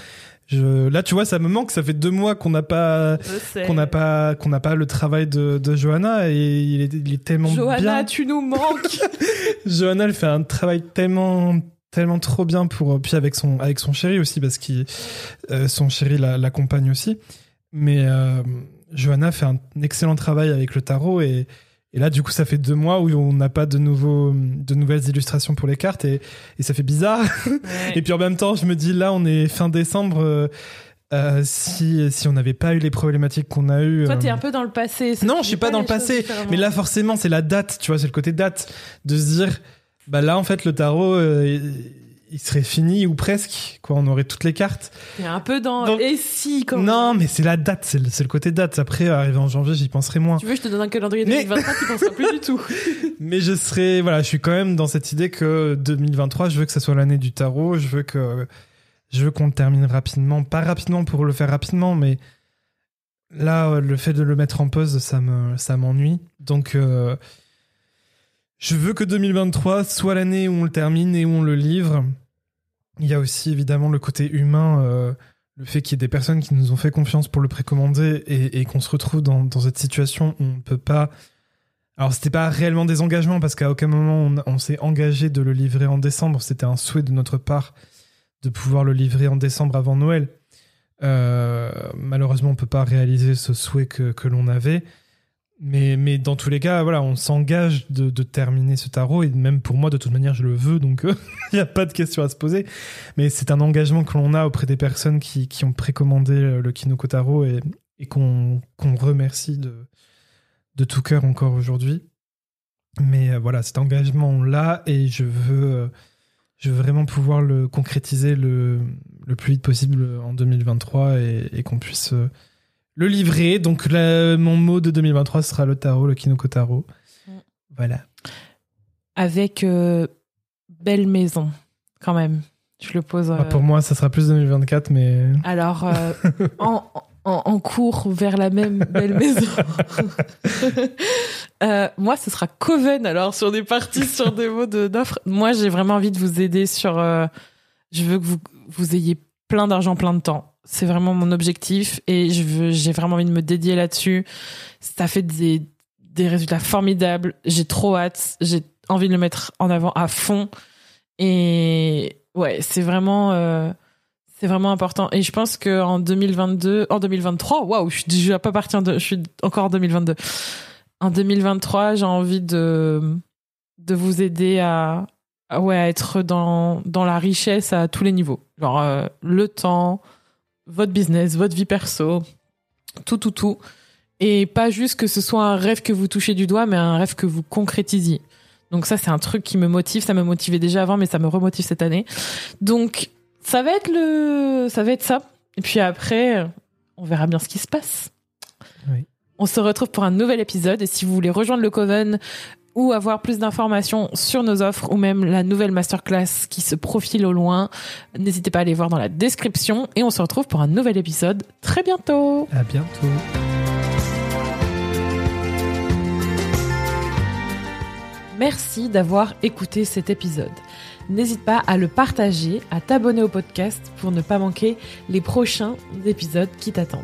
Je, là, tu vois, ça me manque. Ça fait deux mois qu'on n'a pas, qu'on n'a pas, qu'on n'a pas le travail de, de Johanna et il est, il est tellement Johanna, bien. tu nous manques. Johanna, elle fait un travail tellement, tellement trop bien pour, puis avec son, avec son chéri aussi parce que son chéri la- l'accompagne aussi. Mais euh, Johanna fait un excellent travail avec le tarot et, et là, du coup, ça fait deux mois où on n'a pas de nouveaux, de nouvelles illustrations pour les cartes et, et ça fait bizarre. Ouais. Et puis en même temps, je me dis là, on est fin décembre. euh, euh, si, si on n'avait pas eu les problématiques qu'on a eues. Toi, euh, t'es un peu dans le passé. Non, je suis pas dans le passé, mais là, forcément, c'est la date, tu vois, c'est le côté date. De se dire, bah là, en fait, le tarot, euh, il- il serait fini ou presque, quoi, on aurait toutes les cartes. T'es un peu dans. Donc- Et si, quand Non, mais c'est la date, c'est le, le côté date. Après, arrivé en janvier, j'y penserai moins. Tu veux, je te donne un calendrier Mais- 2023, tu penseras plus du tout. Mais je serais, voilà, je suis quand même dans cette idée que 2023, je veux que ça soit l'année du tarot, je veux que, je veux qu'on termine rapidement, pas rapidement pour le faire rapidement, mais là, le fait de le mettre en pause, ça me, ça m'ennuie. Donc, euh, je veux que 2023 soit l'année où on le termine et où on le livre. Il y a aussi évidemment le côté humain, euh, le fait qu'il y ait des personnes qui nous ont fait confiance pour le précommander et, qu'on se retrouve dans, cette situation où on ne peut pas alors, c'était pas réellement des engagements parce qu'à aucun moment on, s'est engagé de le livrer en décembre. C'était un souhait de notre part de pouvoir le livrer en décembre avant Noël. Euh, malheureusement, on peut pas réaliser ce souhait que l'on avait. Mais, mais dans tous les cas, voilà, on s'engage de, terminer ce tarot et même pour moi, de toute manière, je le veux, donc il n'y a pas de question à se poser. Mais c'est un engagement que l'on a auprès des personnes qui, qui ont précommandé euh, le Kinoko Tarot et, et qu'on qu'on remercie de, de tout cœur encore aujourd'hui. Mais euh, voilà, cet engagement, on l'a et je veux, euh, je veux vraiment pouvoir le concrétiser le, le plus vite possible en 2023 et, qu'on puisse euh, le livrer. Donc, mon mot de 2023 sera le tarot, le Kinoko Tarot. Voilà. Avec euh, Belle Maison, quand même. Je le pose. euh, Ah, pour moi, ça sera plus 2024, mais. Alors, euh, en, en, en cours vers la même belle maison. Euh, moi, ce sera Coven. Alors, sur des parties, sur des mots de- d'offres. Moi, j'ai vraiment envie de vous aider sur. je veux que vous, vous ayez plein d'argent, plein de temps. C'est vraiment mon objectif et j'ai vraiment envie de me dédier là-dessus. Ça fait des, résultats formidables. J'ai trop hâte. J'ai envie de le mettre en avant à fond. Et ouais, c'est vraiment. euh, c'est vraiment important. Et je pense que en 2022, en 2023, waouh, je suis déjà pas partie, en je suis encore en 2022. En 2023, j'ai envie de, de vous aider à, ouais, être dans, dans la richesse à tous les niveaux. Genre, euh, le temps, votre business, votre vie perso, tout, tout, tout. Et pas juste que ce soit un rêve que vous touchez du doigt, mais un rêve que vous concrétisiez. Donc ça, c'est un truc qui me motive. Ça me motivait déjà avant, mais ça me remotive cette année. Donc, ça va être le, ça va être ça. Et puis après, on verra bien ce qui se passe. Oui. On se retrouve pour un nouvel épisode. Et si vous voulez rejoindre le Coven ou avoir plus d'informations sur nos offres ou même la nouvelle masterclass qui se profile au loin, n'hésitez pas à aller voir dans la description. Et on se retrouve pour un nouvel épisode très bientôt. À bientôt. Merci d'avoir écouté cet épisode. N'hésite pas à le partager, à t'abonner au podcast pour ne pas manquer les prochains épisodes qui t'attendent.